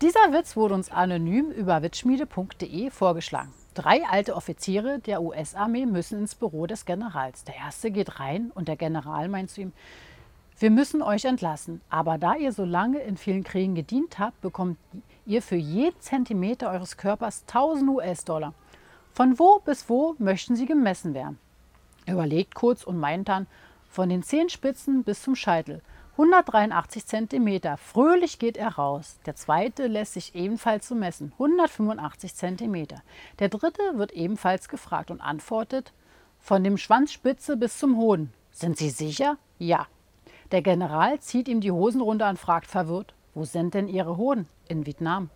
Dieser Witz wurde uns anonym über witzschmiede.de vorgeschlagen. Drei alte Offiziere der US-Armee müssen ins Büro des Generals. Der erste geht rein und der General meint zu ihm, wir müssen euch entlassen, aber da ihr so lange in vielen Kriegen gedient habt, bekommt ihr für jeden Zentimeter eures Körpers 1000 US-Dollar. Von wo bis wo möchten sie gemessen werden? Er überlegt kurz und meint dann, von den Zehenspitzen bis zum Scheitel. 183 cm. Fröhlich geht er raus. Der zweite lässt sich ebenfalls so messen. 185 cm. Der dritte wird ebenfalls gefragt und antwortet, von dem Schwanzspitze bis zum Hoden. Sind Sie sicher? Ja. Der General zieht ihm die Hosen runter und fragt verwirrt, wo sind denn Ihre Hoden? In Vietnam.